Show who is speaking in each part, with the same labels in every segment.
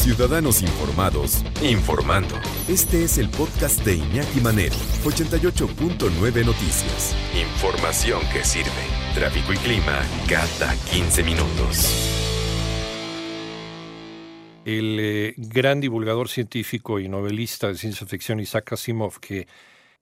Speaker 1: Ciudadanos informados, informando. Este es el podcast de Iñaki Manero, 88.9 Noticias. Información que sirve. Tráfico y clima cada 15 minutos.
Speaker 2: el eh, gran divulgador científico y novelista de ciencia ficción Isaac Asimov que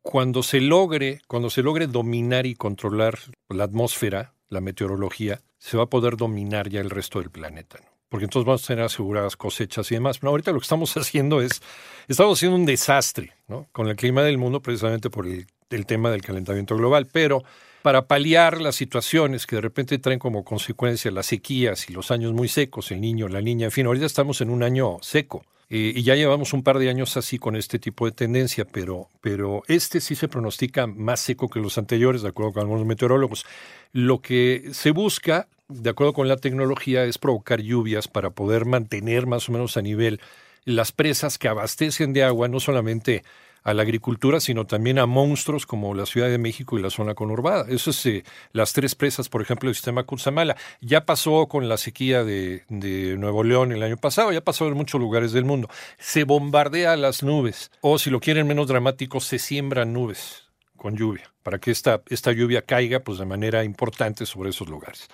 Speaker 2: cuando se logre, cuando se logre dominar y controlar la atmósfera, la meteorología, se va a poder dominar ya el resto del planeta. Porque entonces vamos a tener aseguradas cosechas y demás. Pero ahorita lo que estamos haciendo es, estamos haciendo un desastre ¿no? con el clima del mundo precisamente por el, tema del calentamiento global. Pero para paliar las situaciones que de repente traen como consecuencia las sequías y los años muy secos, el niño, la niña, en fin, ahorita estamos en un año seco. Eh, y ya llevamos un par de años así con este tipo de tendencia, pero, pero este sí se pronostica más seco que los anteriores, de acuerdo con algunos meteorólogos. Lo que se busca, de acuerdo con la tecnología, es provocar lluvias para poder mantener más o menos a nivel las presas que abastecen de agua, no solamente a la agricultura, sino también a monstruos como la Ciudad de México y la zona conurbada. Eso es eh, las tres presas, por ejemplo, del sistema Cutzamala. Ya pasó con la sequía de, de, Nuevo León el año pasado, ya pasó en muchos lugares del mundo. Se bombardea las nubes, o si lo quieren menos dramático, se siembran nubes con lluvia, para que esta, esta lluvia caiga pues, de manera importante sobre esos lugares.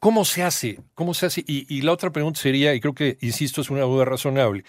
Speaker 2: ¿Cómo se hace? ¿Cómo se hace? Y, la otra pregunta sería, y creo que, insisto, es una duda razonable,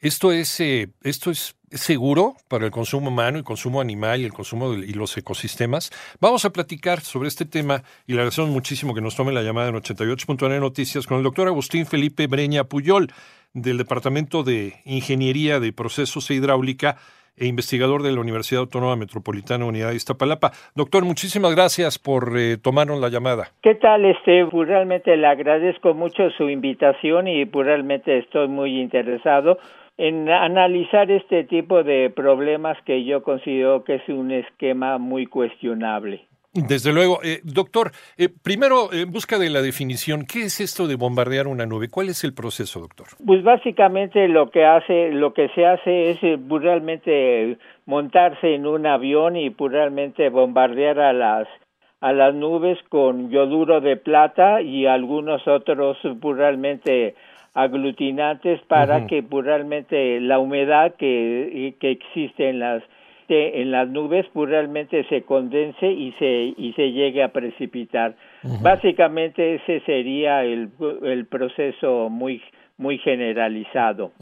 Speaker 2: ¿esto es, eh, esto es seguro para el consumo humano, el consumo animal y el consumo y los ecosistemas. Vamos a platicar sobre este tema y le agradecemos muchísimo que nos tome la llamada en 88.9 Noticias con el doctor Agustín Felipe Breña Puyol del Departamento de Ingeniería de Procesos e Hidráulica e investigador de la Universidad Autónoma Metropolitana Unidad Iztapalapa. Doctor, muchísimas gracias por eh, tomarnos la llamada.
Speaker 3: ¿Qué tal? Este, pues realmente le agradezco mucho su invitación y pues realmente estoy muy interesado en analizar este tipo de problemas que yo considero que es un esquema muy cuestionable.
Speaker 2: Desde luego. Eh, doctor, eh, primero, en busca de la definición, ¿qué es esto de bombardear una nube? ¿Cuál es el proceso, doctor?
Speaker 3: Pues básicamente lo que hace, lo que se hace es eh, realmente montarse en un avión y realmente bombardear a las a las nubes con yoduro de plata y algunos otros realmente aglutinantes para que pues, realmente la humedad que, que existe en las en las nubes pues realmente se condense y se y se llegue a precipitar. Básicamente ese sería el, el proceso muy muy generalizado.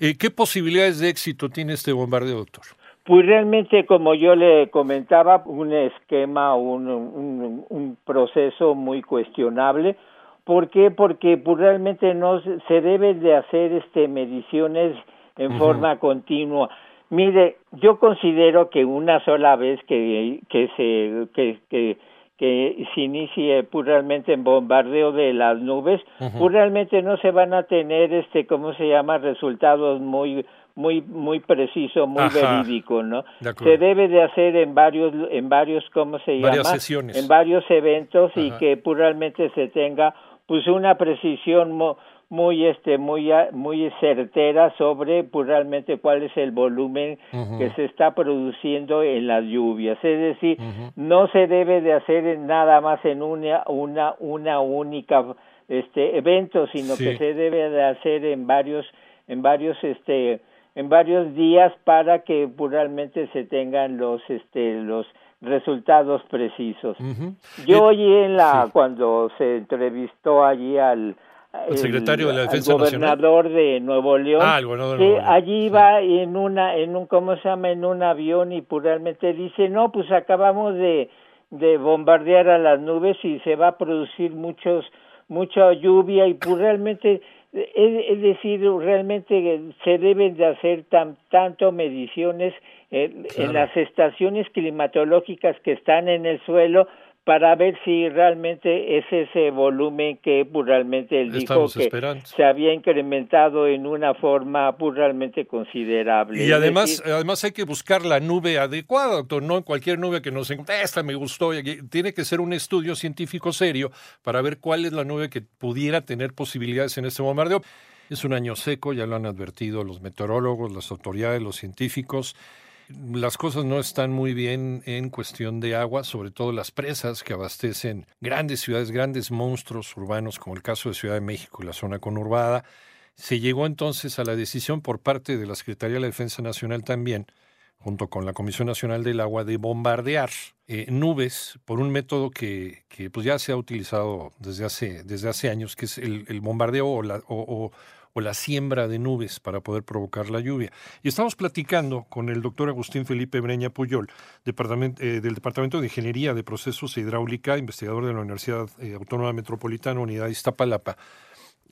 Speaker 2: ¿Y ¿Qué posibilidades de éxito tiene este bombardeo, doctor?
Speaker 3: Pues realmente, como yo le comentaba, un esquema, un, un, un proceso muy cuestionable, ¿Por qué? Porque pues, realmente no se deben de hacer este mediciones en forma continua. Mire, yo considero que una sola vez que, que se que, que, que se inicie pues, realmente en bombardeo de las nubes, pues realmente no se van a tener este cómo se llama resultados muy muy muy preciso, muy verídico, ¿no? Se debe de hacer en varios en varios cómo se llama,
Speaker 2: sesiones.
Speaker 3: en varios eventos y que pues, realmente se tenga pues una precisión muy este muy muy certera sobre pues realmente cuál es el volumen que se está produciendo en las lluvias. Es decir no se debe de hacer nada más en una una una única este evento sino que se debe de hacer en varios en varios este en varios días para que pues, realmente se tengan los este los resultados precisos. Yo oí en la cuando se entrevistó allí al
Speaker 2: el, secretario de la Defensa
Speaker 3: gobernador de Nuevo León,
Speaker 2: ah,
Speaker 3: que allí iba en una en un cómo se llama en un avión y puramente dice no pues acabamos de de bombardear a las nubes y se va a producir muchos mucha lluvia y pues realmente es, decir realmente se deben de hacer tan tanto mediciones en las estaciones climatológicas que están en el suelo para ver si realmente es ese volumen que pues, realmente él dijo que se había incrementado en una forma pues, realmente considerable.
Speaker 2: Y además, además hay que buscar la nube adecuada, doctor, no en cualquier nube que nos encuentre, esta me gustó, tiene que ser un estudio científico serio para ver cuál es la nube que pudiera tener posibilidades en este bombardeo. Es un año seco, ya lo han advertido los meteorólogos, las autoridades, los científicos las cosas no están muy bien en cuestión de agua, sobre todo las presas que abastecen grandes ciudades, grandes monstruos urbanos, como el caso de Ciudad de México la zona conurbada. Se llegó entonces a la decisión por parte de la Secretaría de la Defensa Nacional también, junto con la Comisión Nacional del Agua, de bombardear eh, nubes por un método que, que, pues ya se ha utilizado desde hace, desde hace años, que es el, bombardeo o, la, o la siembra de nubes para poder provocar la lluvia. Y estamos platicando con el doctor Agustín Felipe Breña Puyol, eh, del Departamento de Ingeniería de Procesos e Hidráulica, investigador de la Universidad eh, Autónoma Metropolitana, Unidad Iztapalapa,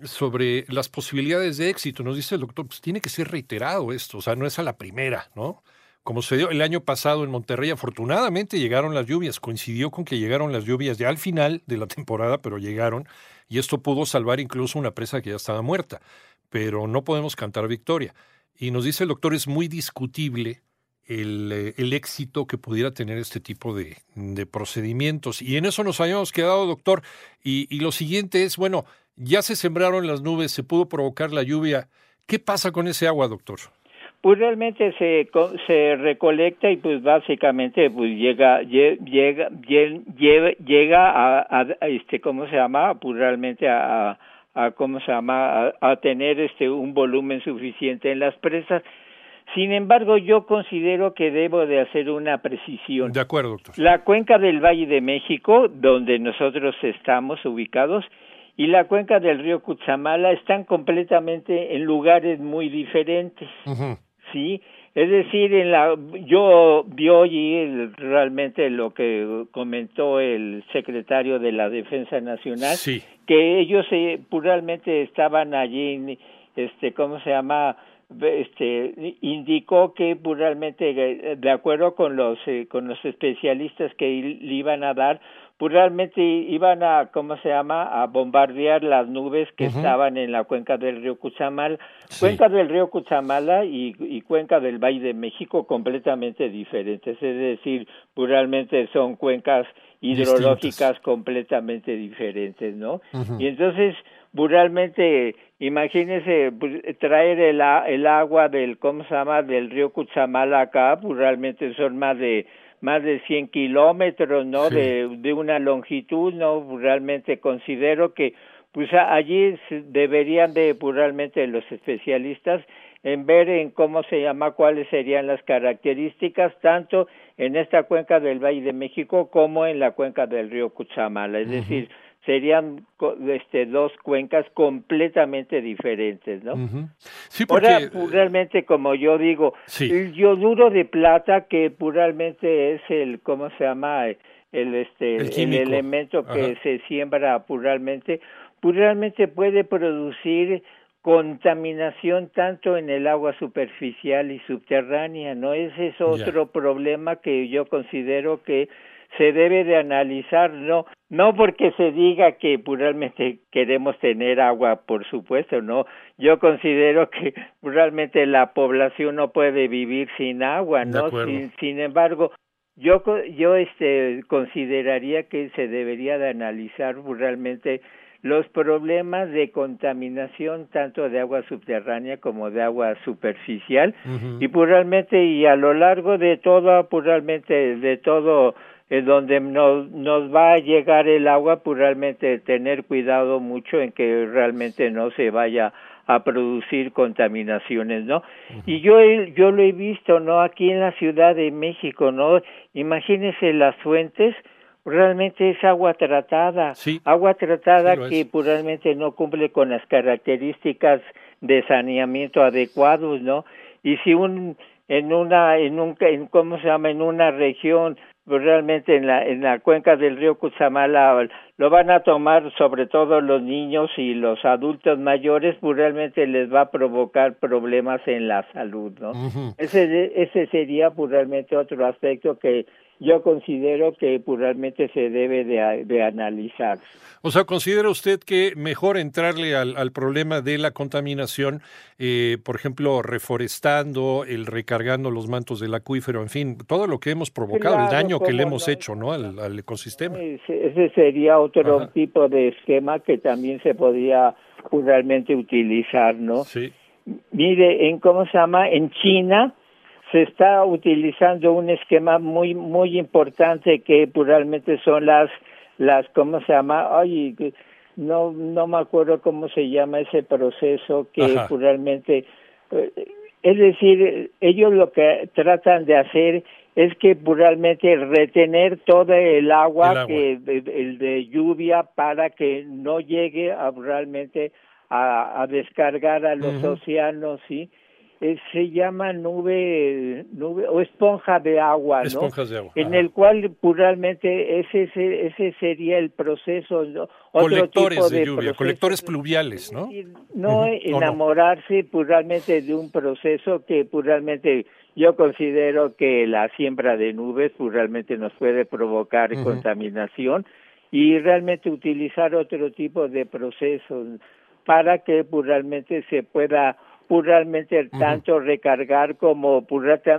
Speaker 2: sobre las posibilidades de éxito. Nos dice el doctor, pues tiene que ser reiterado esto, o sea, no es a la primera, ¿no? Como se dio el año pasado en Monterrey, afortunadamente llegaron las lluvias, coincidió con que llegaron las lluvias ya al final de la temporada, pero llegaron, y esto pudo salvar incluso una presa que ya estaba muerta pero no podemos cantar victoria. Y nos dice el doctor, es muy discutible el, eh, el éxito que pudiera tener este tipo de, de, procedimientos. Y en eso nos habíamos quedado, doctor. Y, y lo siguiente es, bueno, ya se sembraron las nubes, se pudo provocar la lluvia. ¿Qué pasa con ese agua, doctor?
Speaker 3: Pues realmente se, se recolecta y pues básicamente pues llega llega llega, llega a, a, este cómo se llama pues realmente a, a cómo se llama a, tener este un volumen suficiente en las presas sin embargo, yo considero que debo de hacer una precisión.
Speaker 2: De acuerdo, doctor.
Speaker 3: La cuenca del Valle de México, donde nosotros estamos ubicados, y la cuenca del río Cutzamala están completamente en lugares muy diferentes. ¿Sí? Es decir, en la, yo vi hoy realmente lo que comentó el secretario de la Defensa Nacional, que ellos eh, realmente estaban allí, este, ¿cómo se llama? Este, indicó que realmente, eh, de acuerdo con los, eh, con los especialistas que le iban a dar, pues realmente iban a, ¿cómo se llama?, a bombardear las nubes que estaban en la cuenca del río Cuchamala, cuenca del río Cuchamala y, y, cuenca del Valle de México completamente diferentes, es decir, pues realmente son cuencas hidrológicas completamente diferentes, ¿no? Y entonces, pues realmente, imagínese pues, traer el, el agua del, ¿cómo se llama?, del río Cuchamala acá, pues realmente son más de más de 100 kilómetros, ¿no? De, de una longitud, ¿no? Realmente considero que pues allí deberían de pues, realmente los especialistas en ver en cómo se llama cuáles serían las características tanto en esta cuenca del Valle de México como en la cuenca del río Cuchamala, es decir, serían este, dos cuencas completamente diferentes, ¿no?
Speaker 2: sí, porque...
Speaker 3: Ahora, pues, realmente, como yo digo, el yoduro de plata, que puramente es el, ¿cómo se llama? El, este, el, elemento que se siembra puramente, realmente puede producir contaminación tanto en el agua superficial y subterránea, ¿no? Ese es otro problema que yo considero que se debe de analizar, no, no porque se diga que realmente queremos tener agua, por supuesto, no. Yo considero que realmente la población no puede vivir sin agua, ¿no? Sin, sin embargo, yo yo este consideraría que se debería de analizar realmente los problemas de contaminación tanto de agua subterránea como de agua superficial y pues realmente y a lo largo de todo pues realmente de todo en donde nos, nos va a llegar el agua, pues realmente tener cuidado mucho en que realmente no se vaya a producir contaminaciones, ¿no? Y yo yo lo he visto, ¿no? Aquí en la Ciudad de México, ¿no? Imagínense las fuentes, realmente es agua tratada, agua tratada que pues, realmente no cumple con las características de saneamiento adecuados, ¿no? Y si un en una en un en, cómo se llama en una región pues realmente en la en la cuenca del río Cuchamala lo van a tomar sobre todo los niños y los adultos mayores pues realmente les va a provocar problemas en la salud no ese ese sería pues realmente otro aspecto que yo considero que realmente se debe de, analizar.
Speaker 2: O sea, ¿considera usted que mejor entrarle al, problema de la contaminación, eh, por ejemplo, reforestando, el recargando los mantos del acuífero, en fin, todo lo que hemos provocado, el daño que le hemos hecho ¿no? Al, ecosistema?
Speaker 3: Ese, sería otro tipo de esquema que también se podría realmente utilizar, ¿no?
Speaker 2: Sí.
Speaker 3: Mire, en cómo se llama, en China, se está utilizando un esquema muy muy importante que realmente son las las cómo se llama ay no no me acuerdo cómo se llama ese proceso que realmente eh, es decir ellos lo que tratan de hacer es que realmente retener todo el agua, que el de lluvia para que no llegue a realmente a, descargar a los océanos sí eh, se llama nube, nube o esponja de agua,
Speaker 2: ¿no?
Speaker 3: de
Speaker 2: agua.
Speaker 3: En el cual puramente ese, ese, sería el proceso.
Speaker 2: colectores de, lluvia, colectores pluviales, ¿no?
Speaker 3: no enamorarse puramente de un proceso que puramente yo considero que la siembra de nubes puramente nos puede provocar contaminación y realmente utilizar otro tipo de procesos para que realmente se pueda realmente tanto recargar como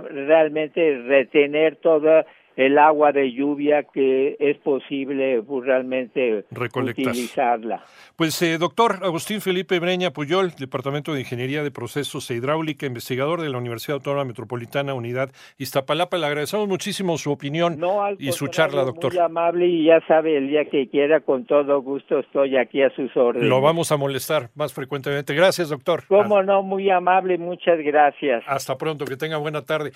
Speaker 3: realmente retener toda el agua de lluvia que es posible realmente utilizarla.
Speaker 2: Pues eh, doctor Agustín Felipe Breña Puyol, Departamento de Ingeniería de Procesos e Hidráulica, investigador de la Universidad Autónoma Metropolitana Unidad Iztapalapa, le agradecemos muchísimo su opinión y su charla, doctor.
Speaker 3: Muy amable y ya sabe, el día que quiera, con todo gusto estoy aquí a sus órdenes.
Speaker 2: Lo vamos a molestar más frecuentemente. Gracias, doctor.
Speaker 3: Cómo no, muy amable, muchas gracias.
Speaker 2: Hasta pronto, que tenga buena tarde.